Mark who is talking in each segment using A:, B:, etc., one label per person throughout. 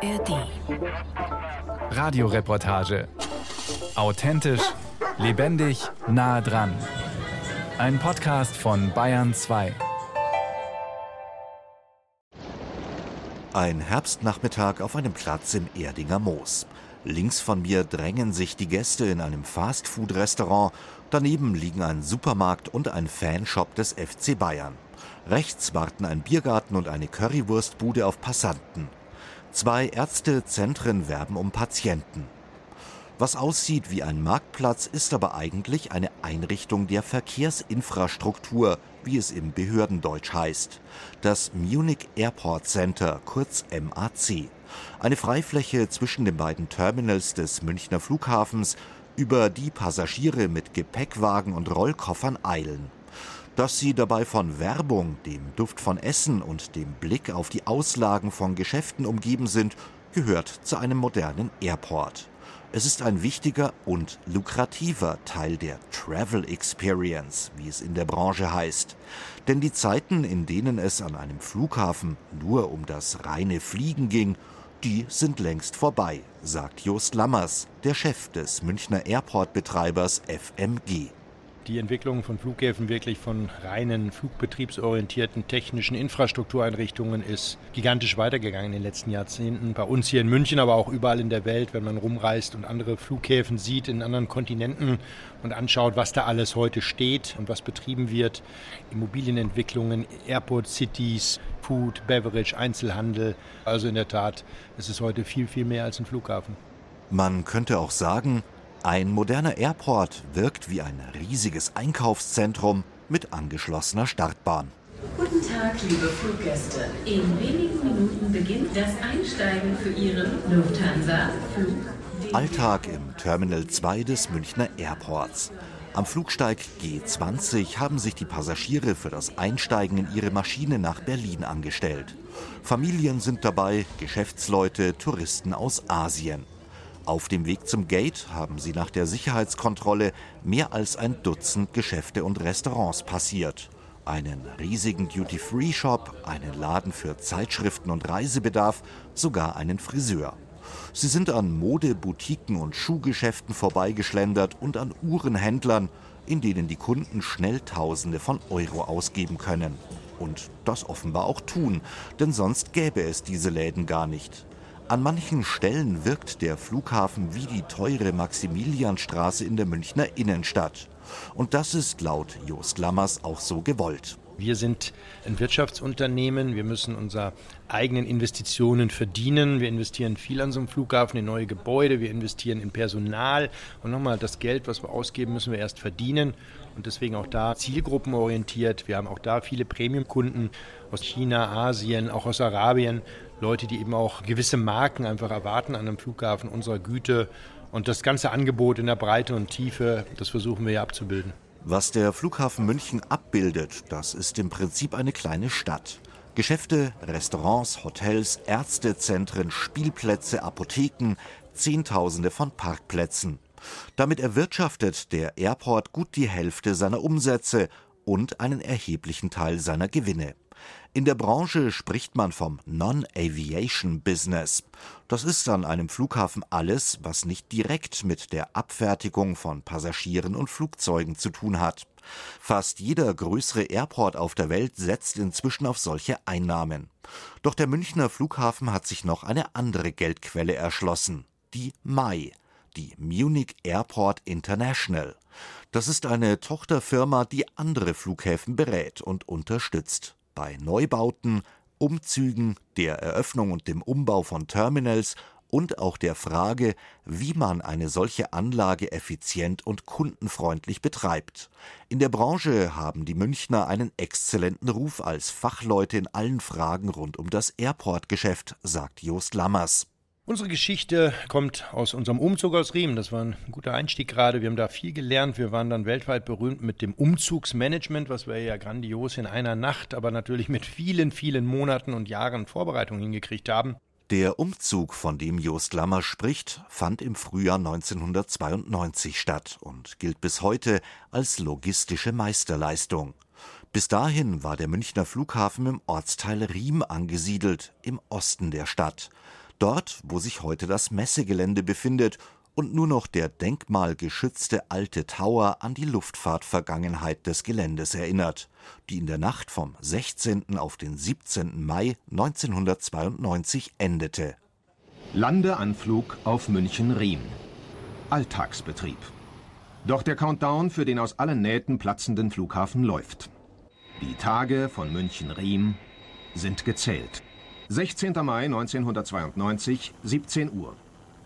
A: ARD.
B: Radioreportage. Authentisch, lebendig, nah dran. Ein Podcast von Bayern 2.
C: Ein Herbstnachmittag auf einem Platz im Erdinger Moos. Links von mir drängen sich die Gäste in einem Fastfood-Restaurant. Daneben liegen ein Supermarkt und ein Fanshop des FC Bayern. Rechts warten ein Biergarten und eine Currywurstbude auf Passanten. Zwei Ärztezentren werben um Patienten. Was aussieht wie ein Marktplatz, ist aber eigentlich eine Einrichtung der Verkehrsinfrastruktur, wie es im Behördendeutsch heißt. Das Munich Airport Center, kurz MAC. Eine Freifläche zwischen den beiden Terminals des Münchner Flughafens, über die Passagiere mit Gepäckwagen und Rollkoffern eilen. Dass sie dabei von Werbung, dem Duft von Essen und dem Blick auf die Auslagen von Geschäften umgeben sind, gehört zu einem modernen Airport. Es ist ein wichtiger und lukrativer Teil der Travel Experience, wie es in der Branche heißt. Denn die Zeiten, in denen es an einem Flughafen nur um das reine Fliegen ging, die sind längst vorbei, sagt Jost Lammers, der Chef des Münchner Airport-Betreibers FMG
D: die Entwicklung von Flughäfen wirklich von reinen flugbetriebsorientierten technischen Infrastruktureinrichtungen ist gigantisch weitergegangen in den letzten Jahrzehnten. Bei uns hier in München, aber auch überall in der Welt, wenn man rumreist und andere Flughäfen sieht in anderen Kontinenten und anschaut, was da alles heute steht und was betrieben wird. Immobilienentwicklungen, Airport Cities, Food, Beverage, Einzelhandel. Also in der Tat, es ist heute viel, viel mehr als ein Flughafen.
C: Man könnte auch sagen, ein moderner Airport wirkt wie ein riesiges Einkaufszentrum mit angeschlossener Startbahn.
A: Guten Tag, liebe Fluggäste. In wenigen Minuten beginnt das Einsteigen für Ihren Lufthansa-Flug.
C: Alltag im Terminal 2 des Münchner Airports. Am Flugsteig G20 haben sich die Passagiere für das Einsteigen in ihre Maschine nach Berlin angestellt. Familien sind dabei, Geschäftsleute, Touristen aus Asien. Auf dem Weg zum Gate haben sie nach der Sicherheitskontrolle mehr als ein Dutzend Geschäfte und Restaurants passiert. Einen riesigen Duty-Free-Shop, einen Laden für Zeitschriften und Reisebedarf, sogar einen Friseur. Sie sind an Modeboutiquen und Schuhgeschäften vorbeigeschlendert und an Uhrenhändlern, in denen die Kunden schnell Tausende von Euro ausgeben können. Und das offenbar auch tun, denn sonst gäbe es diese Läden gar nicht. An manchen Stellen wirkt der Flughafen wie die teure Maximilianstraße in der Münchner Innenstadt. Und das ist laut Jost Lammers auch so gewollt.
D: Wir sind ein Wirtschaftsunternehmen. Wir müssen unsere eigenen Investitionen verdienen. Wir investieren viel an so einem Flughafen in neue Gebäude. Wir investieren in Personal. Und nochmal, das Geld, was wir ausgeben, müssen wir erst verdienen. Und deswegen auch da zielgruppenorientiert. Wir haben auch da viele Premium-Kunden aus China, Asien, auch aus Arabien. Leute, die eben auch gewisse Marken einfach erwarten an einem Flughafen unserer Güte. Und das ganze Angebot in der Breite und Tiefe, das versuchen wir ja abzubilden.
C: Was der Flughafen München abbildet, das ist im Prinzip eine kleine Stadt. Geschäfte, Restaurants, Hotels, Ärztezentren, Spielplätze, Apotheken, Zehntausende von Parkplätzen. Damit erwirtschaftet der Airport gut die Hälfte seiner Umsätze und einen erheblichen Teil seiner Gewinne. In der Branche spricht man vom Non-Aviation Business. Das ist an einem Flughafen alles, was nicht direkt mit der Abfertigung von Passagieren und Flugzeugen zu tun hat. Fast jeder größere Airport auf der Welt setzt inzwischen auf solche Einnahmen. Doch der Münchner Flughafen hat sich noch eine andere Geldquelle erschlossen, die MAI, die Munich Airport International. Das ist eine Tochterfirma, die andere Flughäfen berät und unterstützt bei Neubauten, Umzügen, der Eröffnung und dem Umbau von Terminals und auch der Frage, wie man eine solche Anlage effizient und kundenfreundlich betreibt. In der Branche haben die Münchner einen exzellenten Ruf als Fachleute in allen Fragen rund um das Airport-Geschäft, sagt Jost Lammers.
D: Unsere Geschichte kommt aus unserem Umzug aus Riemen. Das war ein guter Einstieg gerade. Wir haben da viel gelernt. Wir waren dann weltweit berühmt mit dem Umzugsmanagement, was wir ja grandios in einer Nacht, aber natürlich mit vielen, vielen Monaten und Jahren Vorbereitung hingekriegt haben.
C: Der Umzug, von dem Jost Lammer spricht, fand im Frühjahr 1992 statt und gilt bis heute als logistische Meisterleistung. Bis dahin war der Münchner Flughafen im Ortsteil Riem angesiedelt, im Osten der Stadt. Dort, wo sich heute das Messegelände befindet und nur noch der denkmalgeschützte alte Tower an die Luftfahrtvergangenheit des Geländes erinnert, die in der Nacht vom 16. auf den 17. Mai 1992 endete.
E: Landeanflug auf München-Riem. Alltagsbetrieb. Doch der Countdown für den aus allen Nähten platzenden Flughafen läuft. Die Tage von München-Riem sind gezählt. 16. Mai 1992, 17 Uhr.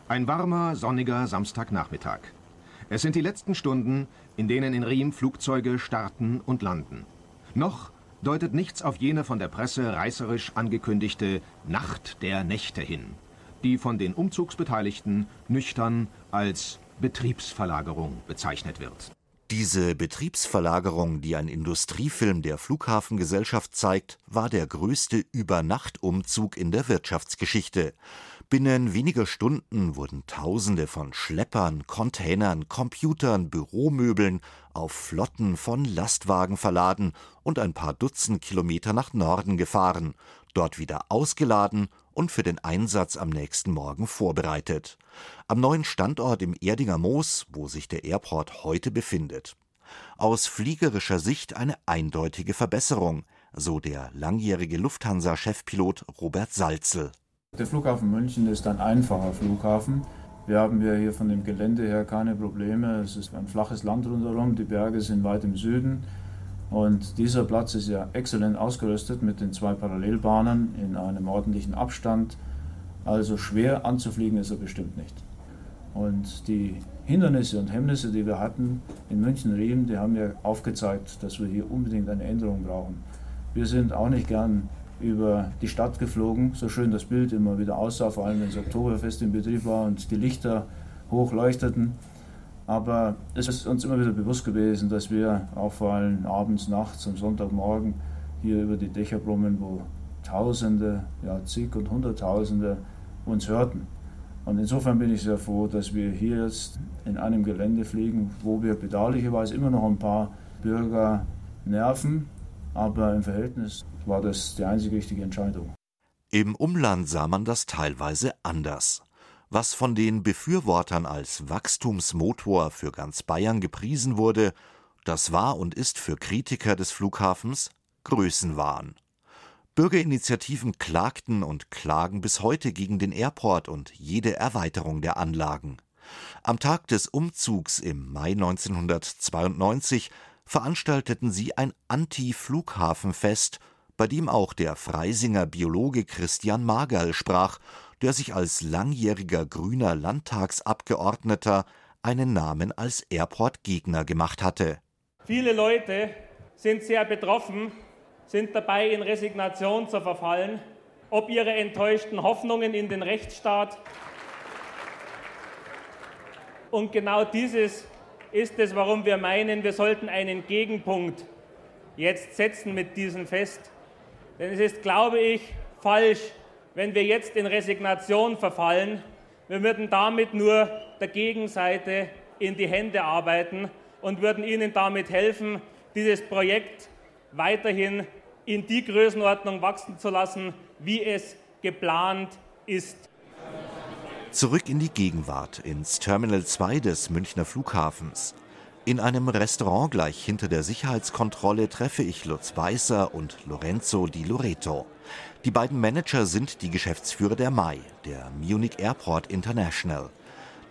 E: Ein warmer, sonniger Samstagnachmittag. Es sind die letzten Stunden, in denen in Riem Flugzeuge starten und landen. Noch deutet nichts auf jene von der Presse reißerisch angekündigte Nacht der Nächte hin, die von den Umzugsbeteiligten nüchtern als Betriebsverlagerung bezeichnet wird.
C: Diese Betriebsverlagerung, die ein Industriefilm der Flughafengesellschaft zeigt, war der größte Übernachtumzug in der Wirtschaftsgeschichte. Binnen weniger Stunden wurden Tausende von Schleppern, Containern, Computern, Büromöbeln auf Flotten von Lastwagen verladen und ein paar Dutzend Kilometer nach Norden gefahren, dort wieder ausgeladen und für den Einsatz am nächsten Morgen vorbereitet. Am neuen Standort im Erdinger Moos, wo sich der Airport heute befindet. Aus fliegerischer Sicht eine eindeutige Verbesserung, so der langjährige Lufthansa-Chefpilot Robert Salzel.
F: Der Flughafen München ist ein einfacher Flughafen. Wir haben ja hier von dem Gelände her keine Probleme. Es ist ein flaches Land rundherum, die Berge sind weit im Süden. Und dieser Platz ist ja exzellent ausgerüstet mit den zwei Parallelbahnen in einem ordentlichen Abstand. Also schwer anzufliegen ist er bestimmt nicht. Und die Hindernisse und Hemmnisse, die wir hatten in München-Riem, die haben ja aufgezeigt, dass wir hier unbedingt eine Änderung brauchen. Wir sind auch nicht gern über die Stadt geflogen, so schön das Bild immer wieder aussah, vor allem wenn das Oktoberfest in Betrieb war und die Lichter hochleuchteten. Aber es ist uns immer wieder bewusst gewesen, dass wir auch vor allem abends, nachts, am Sonntagmorgen hier über die Dächer brummen, wo Tausende, ja zig und Hunderttausende uns hörten. Und insofern bin ich sehr froh, dass wir hier jetzt in einem Gelände fliegen, wo wir bedauerlicherweise immer noch ein paar Bürger nerven, aber im Verhältnis war das die einzige richtige Entscheidung.
C: Im Umland sah man das teilweise anders. Was von den Befürwortern als Wachstumsmotor für ganz Bayern gepriesen wurde, das war und ist für Kritiker des Flughafens Größenwahn. Bürgerinitiativen klagten und klagen bis heute gegen den Airport und jede Erweiterung der Anlagen. Am Tag des Umzugs im Mai 1992 veranstalteten sie ein Anti-Flughafenfest, bei dem auch der Freisinger Biologe Christian Magerl sprach der sich als langjähriger grüner Landtagsabgeordneter einen Namen als Airport-Gegner gemacht hatte.
G: Viele Leute sind sehr betroffen, sind dabei, in Resignation zu verfallen, ob ihre enttäuschten Hoffnungen in den Rechtsstaat. Und genau dieses ist es, warum wir meinen, wir sollten einen Gegenpunkt jetzt setzen mit diesem Fest. Denn es ist, glaube ich, falsch, wenn wir jetzt in Resignation verfallen. Wir würden damit nur der Gegenseite in die Hände arbeiten und würden ihnen damit helfen, dieses Projekt weiterhin in die Größenordnung wachsen zu lassen, wie es geplant ist.
C: Zurück in die Gegenwart, ins Terminal 2 des Münchner Flughafens. In einem Restaurant gleich hinter der Sicherheitskontrolle treffe ich Lutz Weißer und Lorenzo Di Loreto. Die beiden Manager sind die Geschäftsführer der MAI, der Munich Airport International,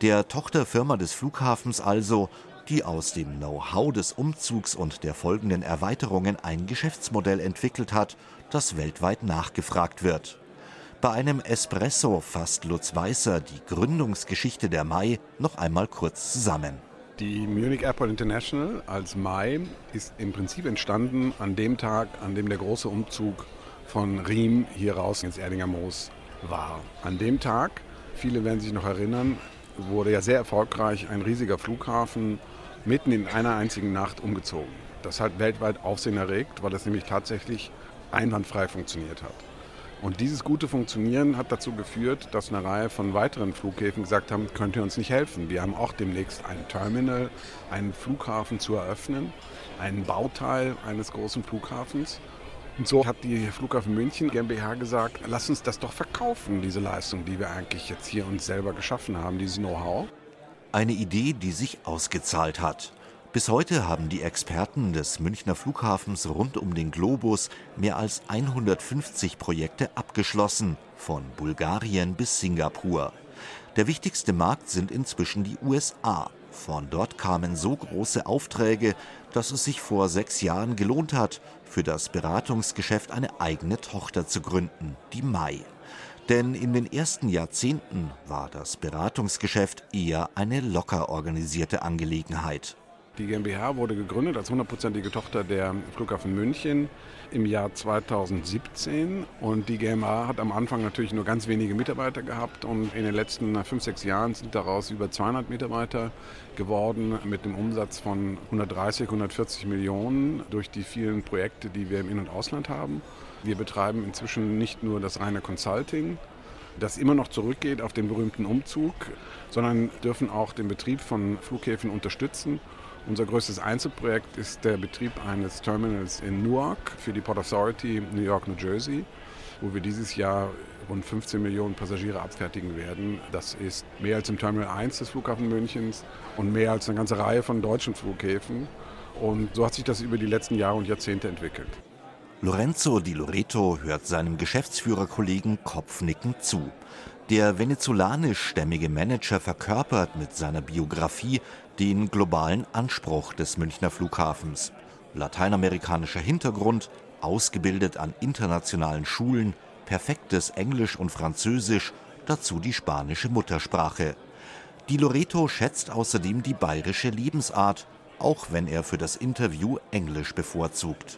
C: der Tochterfirma des Flughafens also, die aus dem Know-how des Umzugs und der folgenden Erweiterungen ein Geschäftsmodell entwickelt hat, das weltweit nachgefragt wird. Bei einem Espresso fasst Lutz Weißer die Gründungsgeschichte der MAI noch einmal kurz zusammen.
H: Die Munich Airport International als MAI ist im Prinzip entstanden an dem Tag, an dem der große Umzug von Riem hier raus ins Erdinger Moos war. An dem Tag, viele werden sich noch erinnern, wurde ja sehr erfolgreich ein riesiger Flughafen mitten in einer einzigen Nacht umgezogen. Das hat weltweit Aufsehen erregt, weil es nämlich tatsächlich einwandfrei funktioniert hat. Und dieses gute Funktionieren hat dazu geführt, dass eine Reihe von weiteren Flughäfen gesagt haben, könnt ihr uns nicht helfen. Wir haben auch demnächst ein Terminal, einen Flughafen zu eröffnen, einen Bauteil eines großen Flughafens Und so hat die Flughafen München GmbH gesagt, lass uns das doch verkaufen, diese Leistung, die wir eigentlich jetzt hier uns selber geschaffen haben, dieses Know-how.
C: Eine Idee, die sich ausgezahlt hat. Bis heute haben die Experten des Münchner Flughafens rund um den Globus mehr als 150 Projekte abgeschlossen, von Bulgarien bis Singapur. Der wichtigste Markt sind inzwischen die USA. Von dort kamen so große Aufträge, dass es sich vor sechs Jahren gelohnt hat, für das Beratungsgeschäft eine eigene Tochter zu gründen, die Mai. Denn in den ersten Jahrzehnten war das Beratungsgeschäft eher eine locker organisierte Angelegenheit.
H: Die GmbH wurde gegründet als hundertprozentige Tochter der Flughafen München im Jahr 2017 und die GmbH hat am Anfang natürlich nur ganz wenige Mitarbeiter gehabt. Und in den letzten fünf, sechs Jahren sind daraus über 200 Mitarbeiter geworden mit einem Umsatz von 130, 140 Millionen durch die vielen Projekte, die wir im In- und Ausland haben. Wir betreiben inzwischen nicht nur das reine Consulting, das immer noch zurückgeht auf den berühmten Umzug, sondern dürfen auch den Betrieb von Flughäfen unterstützen unser größtes Einzelprojekt ist der Betrieb eines Terminals in Newark für die Port Authority New York, New Jersey, wo wir dieses Jahr rund 15 Millionen Passagiere abfertigen werden. Das ist mehr als im Terminal 1 des Flughafen Münchens und mehr als eine ganze Reihe von deutschen Flughäfen. Und so hat sich das über die letzten Jahre und Jahrzehnte entwickelt.
C: Lorenzo Di Loreto hört seinem Geschäftsführerkollegen kopfnickend zu. Der venezolanisch-stämmige Manager verkörpert mit seiner Biografie den globalen Anspruch des Münchner Flughafens. Lateinamerikanischer Hintergrund, ausgebildet an internationalen Schulen, perfektes Englisch und Französisch, dazu die spanische Muttersprache. Di Loreto schätzt außerdem die bayerische Lebensart, auch wenn er für das Interview Englisch bevorzugt.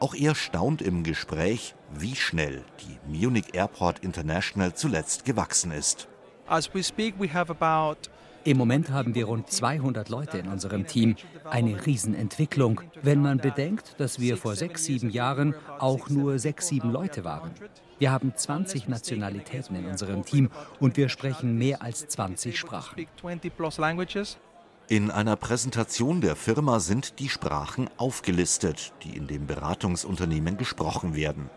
C: Auch er staunt im Gespräch, wie schnell die Munich Airport International zuletzt gewachsen ist.
I: As we speak, we have about im Moment haben wir rund 200 Leute in unserem Team. Eine Riesenentwicklung, wenn man bedenkt, dass wir vor sechs, sieben Jahren auch nur sechs, sieben Leute waren. Wir haben 20 Nationalitäten in unserem Team und wir sprechen mehr als 20 Sprachen.
C: In einer Präsentation der Firma sind die Sprachen aufgelistet, die in dem Beratungsunternehmen gesprochen werden.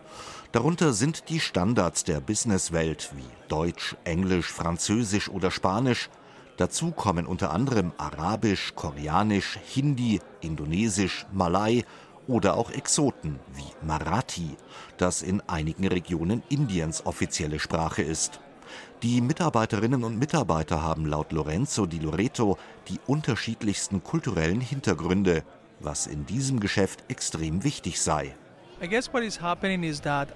C: Darunter sind die Standards der Businesswelt wie Deutsch, Englisch, Französisch oder Spanisch – Dazu kommen unter anderem Arabisch, Koreanisch, Hindi, Indonesisch, Malai oder auch Exoten wie Marathi, das in einigen Regionen Indiens offizielle Sprache ist. Die Mitarbeiterinnen und Mitarbeiter haben laut Lorenzo di Loreto die unterschiedlichsten kulturellen Hintergründe, was in diesem Geschäft extrem wichtig sei.
I: I guess what is happening is that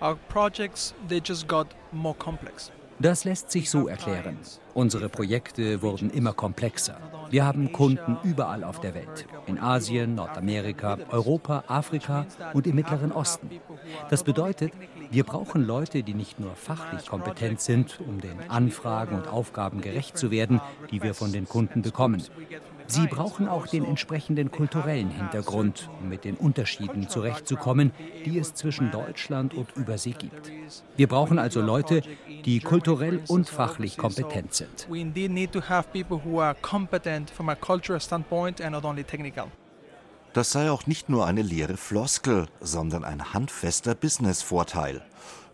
I: our projects they just got more complex. Das lässt sich so erklären. Unsere Projekte wurden immer komplexer. Wir haben Kunden überall auf der Welt. In Asien, Nordamerika, Europa, Afrika und im Mittleren Osten. Das bedeutet, wir brauchen Leute, die nicht nur fachlich kompetent sind, um den Anfragen und Aufgaben gerecht zu werden, die wir von den Kunden bekommen. Sie brauchen auch den entsprechenden kulturellen Hintergrund, um mit den Unterschieden zurechtzukommen, die es zwischen Deutschland und Übersee gibt. Wir brauchen also Leute, die kulturell und fachlich kompetent sind.
C: Das sei auch nicht nur eine leere Floskel, sondern ein handfester Business-Vorteil.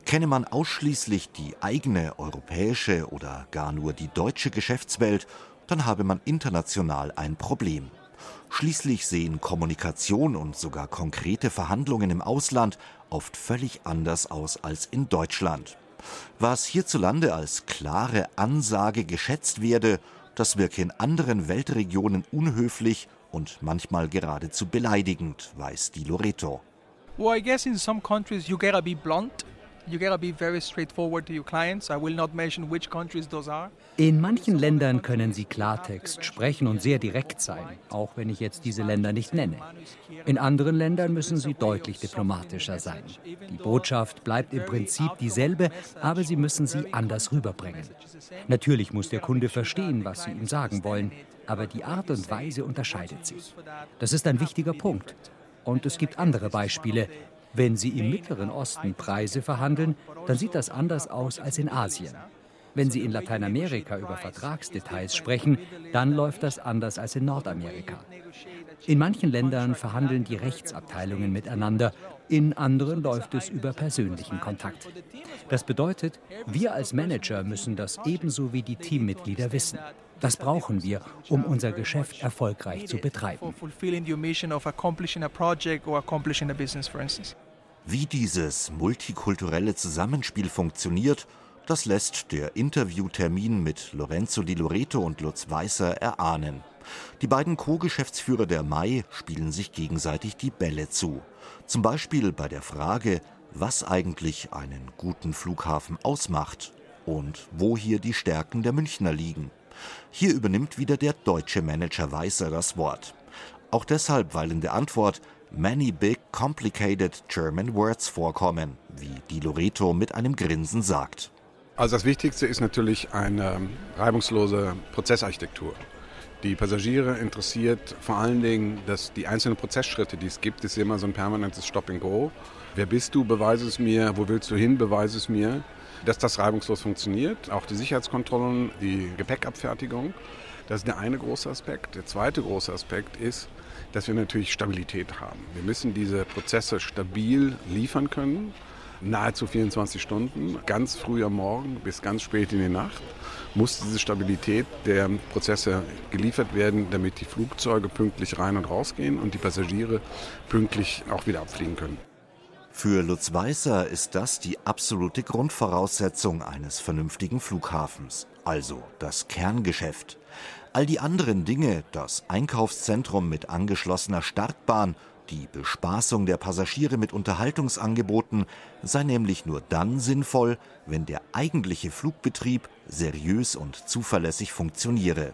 C: Kenne man ausschließlich die eigene europäische oder gar nur die deutsche Geschäftswelt dann habe man international ein Problem. Schließlich sehen Kommunikation und sogar konkrete Verhandlungen im Ausland oft völlig anders aus als in Deutschland. Was hierzulande als klare Ansage geschätzt werde, das wirke in anderen Weltregionen unhöflich und manchmal geradezu beleidigend, weiß Di Loreto.
I: Well, I guess in some countries you gotta be blunt In manchen Ländern können Sie Klartext sprechen und sehr direkt sein, auch wenn ich jetzt diese Länder nicht nenne. In anderen Ländern müssen Sie deutlich diplomatischer sein. Die Botschaft bleibt im Prinzip dieselbe, aber Sie müssen sie anders rüberbringen. Natürlich muss der Kunde verstehen, was Sie ihm sagen wollen, aber die Art und Weise unterscheidet sich. Das ist ein wichtiger Punkt. Und es gibt andere Beispiele, wenn Sie im Mittleren Osten Preise verhandeln, dann sieht das anders aus als in Asien. Wenn Sie in Lateinamerika über Vertragsdetails sprechen, dann läuft das anders als in Nordamerika. In manchen Ländern verhandeln die Rechtsabteilungen miteinander, in anderen läuft es über persönlichen Kontakt. Das bedeutet, wir als Manager müssen das ebenso wie die Teammitglieder wissen. Das brauchen wir, um unser Geschäft erfolgreich zu betreiben.
C: Wie dieses multikulturelle Zusammenspiel funktioniert, das lässt der Interviewtermin mit Lorenzo Di Loreto und Lutz Weißer erahnen. Die beiden Co-Geschäftsführer der Mai spielen sich gegenseitig die Bälle zu. Zum Beispiel bei der Frage, was eigentlich einen guten Flughafen ausmacht und wo hier die Stärken der Münchner liegen. Hier übernimmt wieder der deutsche Manager Weißer das Wort. Auch deshalb, weil in der Antwort many big complicated German words vorkommen, wie Di Loreto mit einem Grinsen sagt.
H: Also das Wichtigste ist natürlich eine reibungslose Prozessarchitektur. Die Passagiere interessiert vor allen Dingen, dass die einzelnen Prozessschritte, die es gibt, ist immer so ein permanentes Stop and Go. Wer bist du? Beweise es mir. Wo willst du hin? Beweise es mir. Dass das reibungslos funktioniert. Auch die Sicherheitskontrollen, die Gepäckabfertigung. Das ist der eine große Aspekt. Der zweite große Aspekt ist, dass wir natürlich Stabilität haben. Wir müssen diese Prozesse stabil liefern können nahezu 24 Stunden, ganz früh am Morgen bis ganz spät in die Nacht, muss diese Stabilität der Prozesse geliefert werden, damit die Flugzeuge pünktlich rein und rausgehen und die Passagiere pünktlich auch wieder abfliegen können.
C: Für Lutz Weißer ist das die absolute Grundvoraussetzung eines vernünftigen Flughafens, also das Kerngeschäft. All die anderen Dinge, das Einkaufszentrum mit angeschlossener Startbahn die Bespaßung der Passagiere mit Unterhaltungsangeboten sei nämlich nur dann sinnvoll, wenn der eigentliche Flugbetrieb seriös und zuverlässig funktioniere.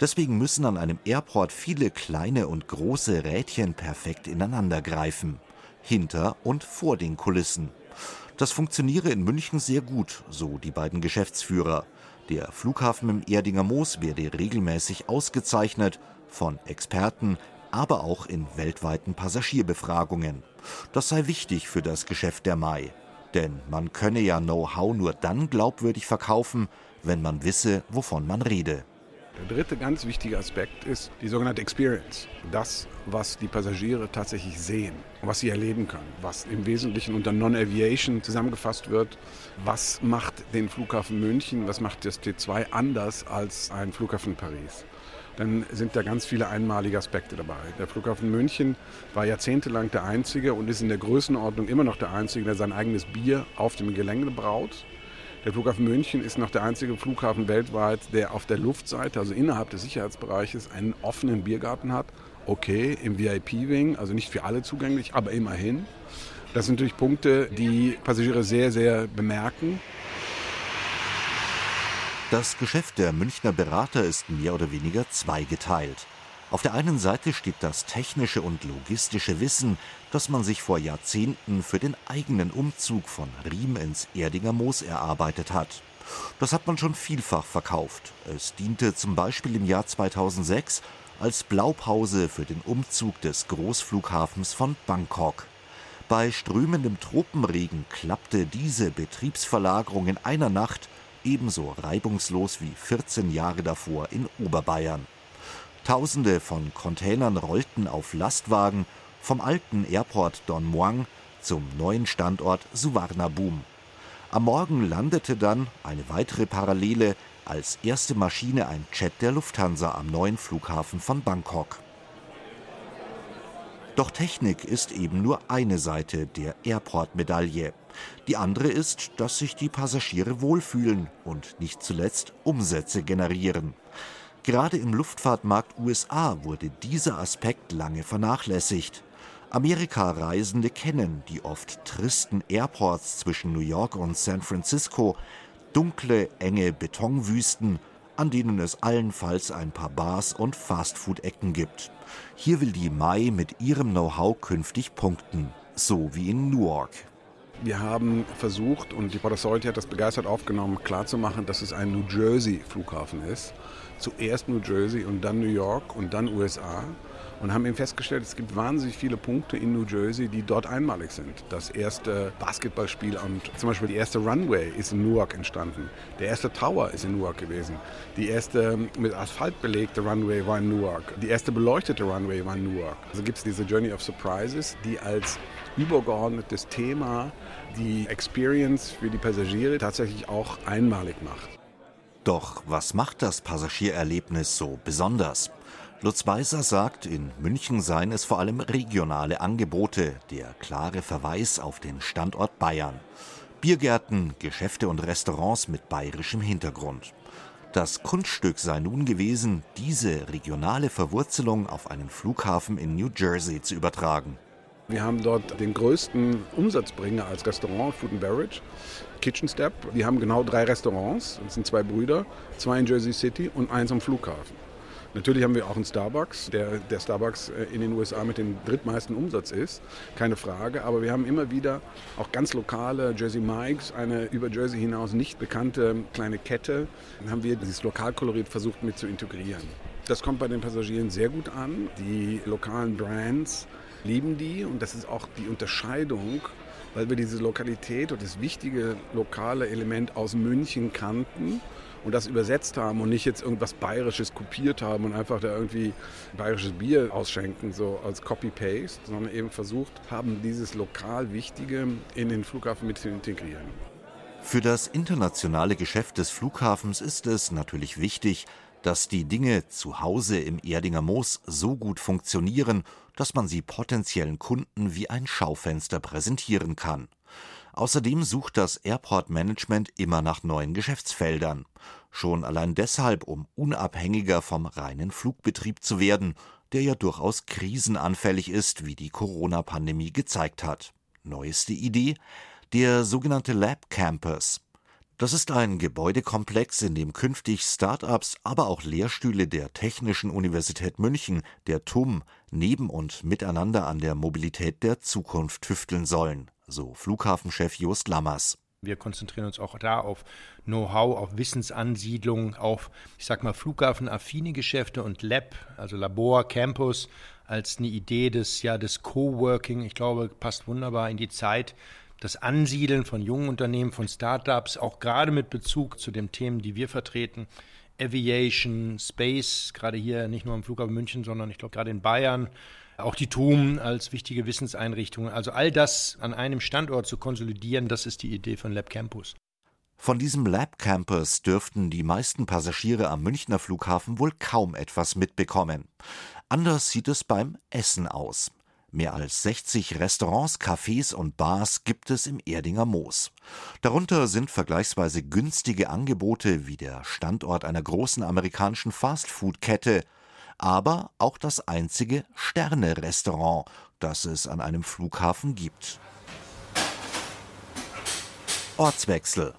C: Deswegen müssen an einem Airport viele kleine und große Rädchen perfekt ineinandergreifen, hinter und vor den Kulissen. Das funktioniere in München sehr gut, so die beiden Geschäftsführer. Der Flughafen im Erdinger Moos werde regelmäßig ausgezeichnet von Experten, aber auch in weltweiten Passagierbefragungen. Das sei wichtig für das Geschäft der Mai. Denn man könne ja Know-how nur dann glaubwürdig verkaufen, wenn man wisse, wovon man rede.
H: Der dritte ganz wichtige Aspekt ist die sogenannte Experience. Das, was die Passagiere tatsächlich sehen, was sie erleben können, was im Wesentlichen unter Non-Aviation zusammengefasst wird. Was macht den Flughafen München, was macht das T2 anders als ein Flughafen Paris? dann sind da ganz viele einmalige Aspekte dabei. Der Flughafen München war jahrzehntelang der einzige und ist in der Größenordnung immer noch der einzige, der sein eigenes Bier auf dem Gelände braut. Der Flughafen München ist noch der einzige Flughafen weltweit, der auf der Luftseite, also innerhalb des Sicherheitsbereiches, einen offenen Biergarten hat. Okay, im VIP-Wing, also nicht für alle zugänglich, aber immerhin. Das sind natürlich Punkte, die Passagiere sehr, sehr bemerken.
C: Das Geschäft der Münchner Berater ist mehr oder weniger zweigeteilt. Auf der einen Seite steht das technische und logistische Wissen, das man sich vor Jahrzehnten für den eigenen Umzug von Riem ins Erdinger Moos erarbeitet hat. Das hat man schon vielfach verkauft. Es diente zum Beispiel im Jahr 2006 als Blaupause für den Umzug des Großflughafens von Bangkok. Bei strömendem Tropenregen klappte diese Betriebsverlagerung in einer Nacht ebenso reibungslos wie 14 Jahre davor in Oberbayern. Tausende von Containern rollten auf Lastwagen vom alten Airport Don Muang zum neuen Standort Suvarnabhum. Am Morgen landete dann eine weitere Parallele als erste Maschine ein Jet der Lufthansa am neuen Flughafen von Bangkok. Doch Technik ist eben nur eine Seite der Airport-Medaille. Die andere ist, dass sich die Passagiere wohlfühlen und nicht zuletzt Umsätze generieren. Gerade im Luftfahrtmarkt USA wurde dieser Aspekt lange vernachlässigt. Amerika-Reisende kennen die oft tristen Airports zwischen New York und San Francisco, dunkle, enge Betonwüsten, an denen es allenfalls ein paar Bars und Fastfood-Ecken gibt. Hier will die Mai mit ihrem Know-how künftig punkten, so wie in Newark.
H: Wir haben versucht, und die Port Authority hat das begeistert aufgenommen, klarzumachen, dass es ein New Jersey Flughafen ist. Zuerst New Jersey und dann New York und dann USA. Und haben eben festgestellt, es gibt wahnsinnig viele Punkte in New Jersey, die dort einmalig sind. Das erste Basketballspiel und zum Beispiel die erste Runway ist in Newark entstanden. Der erste Tower ist in Newark gewesen. Die erste mit Asphalt belegte Runway war in Newark. Die erste beleuchtete Runway war in Newark. Also gibt es diese Journey of Surprises, die als übergeordnetes Thema die Experience für die Passagiere tatsächlich auch einmalig macht.
C: Doch was macht das Passagiererlebnis so besonders? Lutz Weiser sagt, in München seien es vor allem regionale Angebote, der klare Verweis auf den Standort Bayern. Biergärten, Geschäfte und Restaurants mit bayerischem Hintergrund. Das Kunststück sei nun gewesen, diese regionale Verwurzelung auf einen Flughafen in New Jersey zu übertragen.
H: Wir haben dort den größten Umsatzbringer als Restaurant, Food and Beverage, Kitchen Step. Wir haben genau drei Restaurants, das sind zwei Brüder, zwei in Jersey City und eins am Flughafen. Natürlich haben wir auch einen Starbucks, der, der Starbucks äh, in den USA mit dem drittmeisten Umsatz ist, keine Frage. Aber wir haben immer wieder auch ganz lokale Jersey Mikes, eine über Jersey hinaus nicht bekannte kleine Kette. Dann haben wir dieses Lokalkolorit versucht mit zu integrieren. Das kommt bei den Passagieren sehr gut an. Die lokalen Brands lieben die und das ist auch die Unterscheidung weil wir diese Lokalität und das wichtige lokale Element aus München kannten und das übersetzt haben und nicht jetzt irgendwas Bayerisches kopiert haben und einfach da irgendwie bayerisches Bier ausschenken, so als Copy-Paste, sondern eben versucht haben, dieses lokal Wichtige in den Flughafen mit zu integrieren.
C: Für das internationale Geschäft des Flughafens ist es natürlich wichtig, dass die Dinge zu Hause im Erdinger Moos so gut funktionieren, dass man sie potenziellen Kunden wie ein Schaufenster präsentieren kann. Außerdem sucht das Airport Management immer nach neuen Geschäftsfeldern. Schon allein deshalb, um unabhängiger vom reinen Flugbetrieb zu werden, der ja durchaus krisenanfällig ist, wie die Corona-Pandemie gezeigt hat. Neueste Idee? Der sogenannte Lab Campus. Das ist ein Gebäudekomplex, in dem künftig Start-ups, aber auch Lehrstühle der Technischen Universität München, der TUM, neben und miteinander an der Mobilität der Zukunft tüfteln sollen so Flughafenchef Jost Lammers.
D: Wir konzentrieren uns auch da auf Know-how, auf Wissensansiedlung, auf, ich sag mal, flughafenaffine Geschäfte und Lab, also Labor, Campus, als eine Idee des, ja, des Coworking. Ich glaube, passt wunderbar in die Zeit. Das Ansiedeln von jungen Unternehmen, von Startups, auch gerade mit Bezug zu den Themen, die wir vertreten. Aviation, Space, gerade hier nicht nur am Flughafen München, sondern ich glaube gerade in Bayern, auch die TUM als wichtige Wissenseinrichtungen. Also all das an einem Standort zu konsolidieren, das ist die Idee von Lab Campus.
C: Von diesem Lab Campus dürften die meisten Passagiere am Münchner Flughafen wohl kaum etwas mitbekommen. Anders sieht es beim Essen aus. Mehr als 60 Restaurants, Cafés und Bars gibt es im Erdinger Moos. Darunter sind vergleichsweise günstige Angebote wie der Standort einer großen amerikanischen Fastfood-Kette aber auch das einzige Sterne-Restaurant, das es an einem Flughafen gibt. Ortswechsel.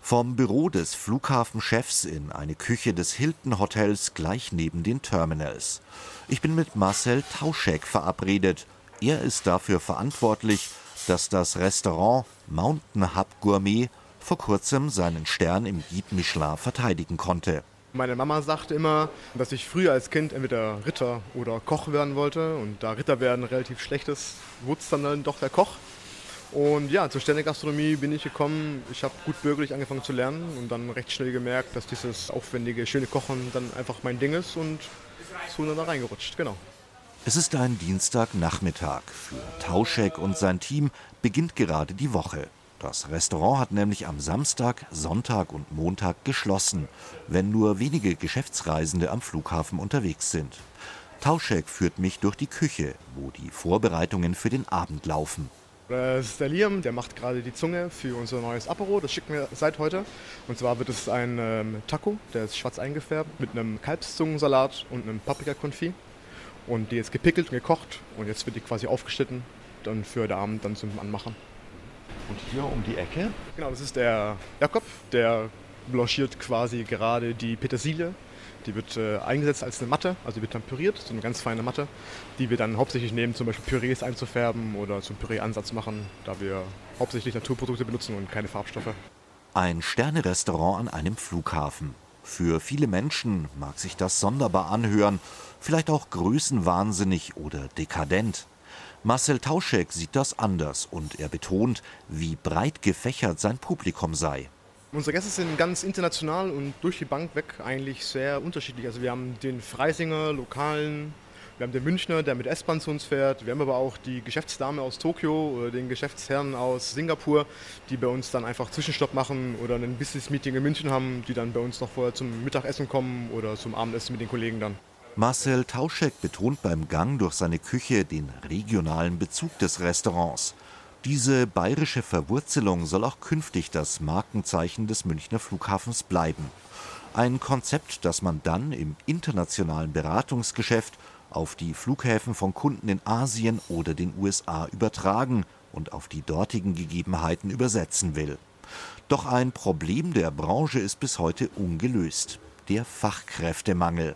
C: Vom Büro des Flughafenchefs in eine Küche des Hilton Hotels gleich neben den Terminals. Ich bin mit Marcel Tauschek verabredet. Er ist dafür verantwortlich, dass das Restaurant Mountain Hub Gourmet vor kurzem seinen Stern im Guide Michelin verteidigen konnte.
J: Meine Mama sagte immer, dass ich früher als Kind entweder Ritter oder Koch werden wollte. Und da Ritter werden relativ schlecht ist, wurde es dann, dann doch der Koch. Und ja, zur Sternegastronomie bin ich gekommen. Ich habe gut bürgerlich angefangen zu lernen und dann recht schnell gemerkt, dass dieses aufwendige, schöne Kochen dann einfach mein Ding ist und so dann da reingerutscht, genau.
C: Es ist ein Dienstagnachmittag. Für Tauschek und sein Team beginnt gerade die Woche. Das Restaurant hat nämlich am Samstag, Sonntag und Montag geschlossen, wenn nur wenige Geschäftsreisende am Flughafen unterwegs sind. Tauschek führt mich durch die Küche, wo die Vorbereitungen für den Abend laufen.
J: Das ist der Liam, der macht gerade die Zunge für unser neues Apero. Das schicken wir seit heute. Und zwar wird es ein ähm, Taco, der ist schwarz eingefärbt, mit einem Kalbszungensalat und einem Paprikakonfit. Und die ist gepickelt und gekocht und jetzt wird die quasi aufgeschnitten, dann für den Abend dann zum Anmachen.
C: Und hier um die Ecke?
J: Genau, das ist der Jakob, der blanchiert quasi gerade die Petersilie. Die wird äh, eingesetzt als eine Matte, also die wird dann püriert, so eine ganz feine Matte, die wir dann hauptsächlich nehmen, zum Beispiel Pürees einzufärben oder zum Püree-Ansatz machen, da wir hauptsächlich Naturprodukte benutzen und keine Farbstoffe.
C: Ein Sternerestaurant an einem Flughafen. Für viele Menschen mag sich das sonderbar anhören, vielleicht auch größenwahnsinnig oder dekadent. Marcel Tauschek sieht das anders und er betont, wie breit gefächert sein Publikum sei.
J: Unsere Gäste sind ganz international und durch die Bank weg eigentlich sehr unterschiedlich. Also wir haben den Freisinger, lokalen, wir haben den Münchner, der mit S-Bahn zu uns fährt. Wir haben aber auch die Geschäftsdame aus Tokio oder den Geschäftsherrn aus Singapur, die bei uns dann einfach Zwischenstopp machen oder ein Business-Meeting in München haben, die dann bei uns noch vorher zum Mittagessen kommen oder zum Abendessen mit den Kollegen dann.
C: Marcel Tauschek betont beim Gang durch seine Küche den regionalen Bezug des Restaurants. Diese bayerische Verwurzelung soll auch künftig das Markenzeichen des Münchner Flughafens bleiben. Ein Konzept, das man dann im internationalen Beratungsgeschäft auf die Flughäfen von Kunden in Asien oder den USA übertragen und auf die dortigen Gegebenheiten übersetzen will. Doch ein Problem der Branche ist bis heute ungelöst. Der Fachkräftemangel.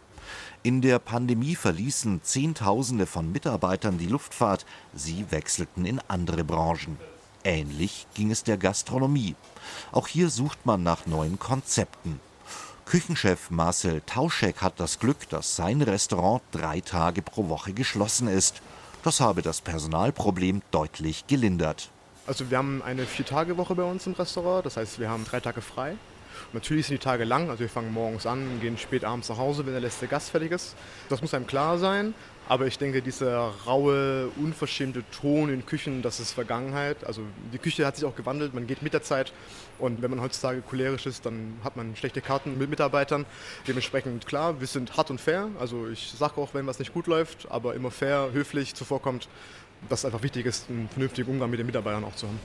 C: In der Pandemie verließen Zehntausende von Mitarbeitern die Luftfahrt, sie wechselten in andere Branchen. Ähnlich ging es der Gastronomie. Auch hier sucht man nach neuen Konzepten. Küchenchef Marcel Tauschek hat das Glück, dass sein Restaurant drei Tage pro Woche geschlossen ist. Das habe das Personalproblem deutlich gelindert.
J: Also wir haben eine Vier-Tage-Woche bei uns im Restaurant, das heißt wir haben drei Tage frei. Natürlich sind die Tage lang, also wir fangen morgens an, gehen spät abends nach Hause, wenn der letzte Gast fertig ist. Das muss einem klar sein. Aber ich denke, dieser raue, unverschämte Ton in Küchen, das ist Vergangenheit. Also die Küche hat sich auch gewandelt, man geht mit der Zeit. Und wenn man heutzutage cholerisch ist, dann hat man schlechte Karten mit Mitarbeitern. Dementsprechend klar, wir sind hart und fair. Also ich sage auch, wenn was nicht gut läuft, aber immer fair, höflich zuvorkommt. Dass es einfach wichtig ist, einen vernünftigen Umgang mit den Mitarbeitern auch zu haben.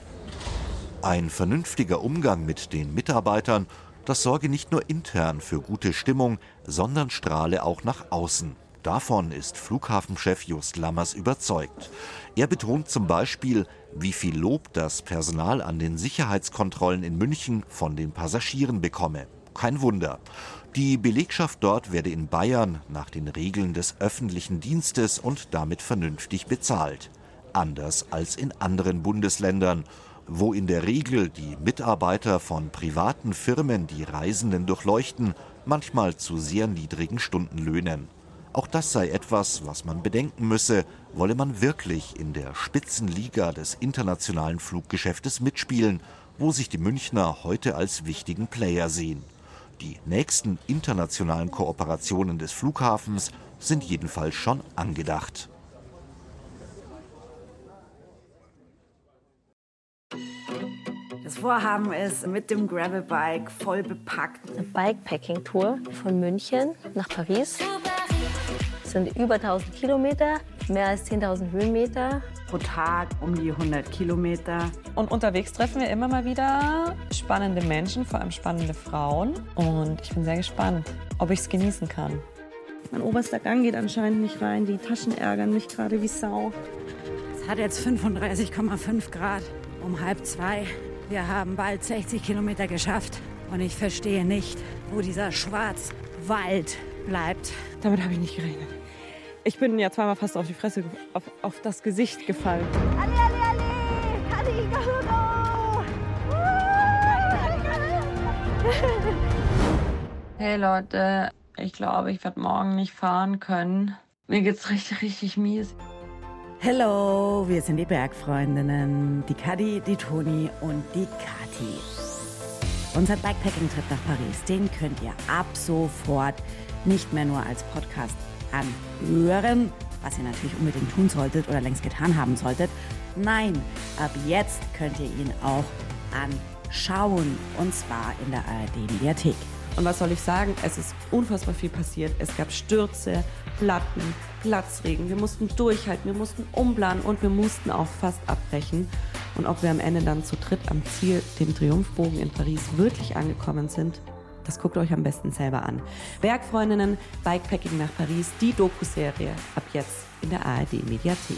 C: Ein vernünftiger Umgang mit den Mitarbeitern, das sorge nicht nur intern für gute Stimmung, sondern strahle auch nach außen. Davon ist Flughafenchef Just Lammers überzeugt. Er betont zum Beispiel, wie viel Lob das Personal an den Sicherheitskontrollen in München von den Passagieren bekomme. Kein Wunder. Die Belegschaft dort werde in Bayern nach den Regeln des öffentlichen Dienstes und damit vernünftig bezahlt. Anders als in anderen Bundesländern, wo in der Regel die Mitarbeiter von privaten Firmen die Reisenden durchleuchten, manchmal zu sehr niedrigen Stundenlöhnen. Auch das sei etwas, was man bedenken müsse, wolle man wirklich in der Spitzenliga des internationalen Fluggeschäftes mitspielen, wo sich die Münchner heute als wichtigen Player sehen. Die nächsten internationalen Kooperationen des Flughafens sind jedenfalls schon angedacht.
K: Das Vorhaben ist mit dem Gravelbike voll bepackt.
L: Eine Bikepacking-Tour von München nach Paris. Das sind über 1000 Kilometer, mehr als 10.000 Höhenmeter.
K: Pro Tag um die 100 Kilometer.
M: Und unterwegs treffen wir immer mal wieder spannende Menschen, vor allem spannende Frauen. Und ich bin sehr gespannt, ob ich es genießen kann.
N: Mein oberster Gang geht anscheinend nicht rein. Die Taschen ärgern mich gerade wie Sau.
K: Es hat jetzt 35,5 Grad um halb zwei. Wir haben bald 60 Kilometer geschafft. Und ich verstehe nicht, wo dieser Schwarzwald bleibt.
N: Damit habe ich nicht gerechnet. Ich bin ja zweimal fast auf die Fresse, auf, auf das Gesicht gefallen.
O: Ali, Ali, Ali! Ali,
P: go! Hey Leute, ich glaube, ich werde morgen nicht fahren können. Mir geht's richtig, richtig mies.
K: Hallo, wir sind die Bergfreundinnen, die Kadi, die Toni und die Kati. Unser Bikepacking-Trip nach Paris, den könnt ihr ab sofort nicht mehr nur als Podcast anhören, was ihr natürlich unbedingt tun solltet oder längst getan haben solltet. Nein, ab jetzt könnt ihr ihn auch anschauen und zwar in der ARD-Mediathek.
N: Und was soll ich sagen? Es ist unfassbar viel passiert. Es gab Stürze, Platten, Platzregen. Wir mussten durchhalten, wir mussten umplanen und wir mussten auch fast abbrechen. Und ob wir am Ende dann zu dritt am Ziel, dem Triumphbogen in Paris, wirklich angekommen sind, das guckt euch am besten selber an. Bergfreundinnen, Bikepacking nach Paris, die Doku-Serie ab jetzt in der ARD Mediathek.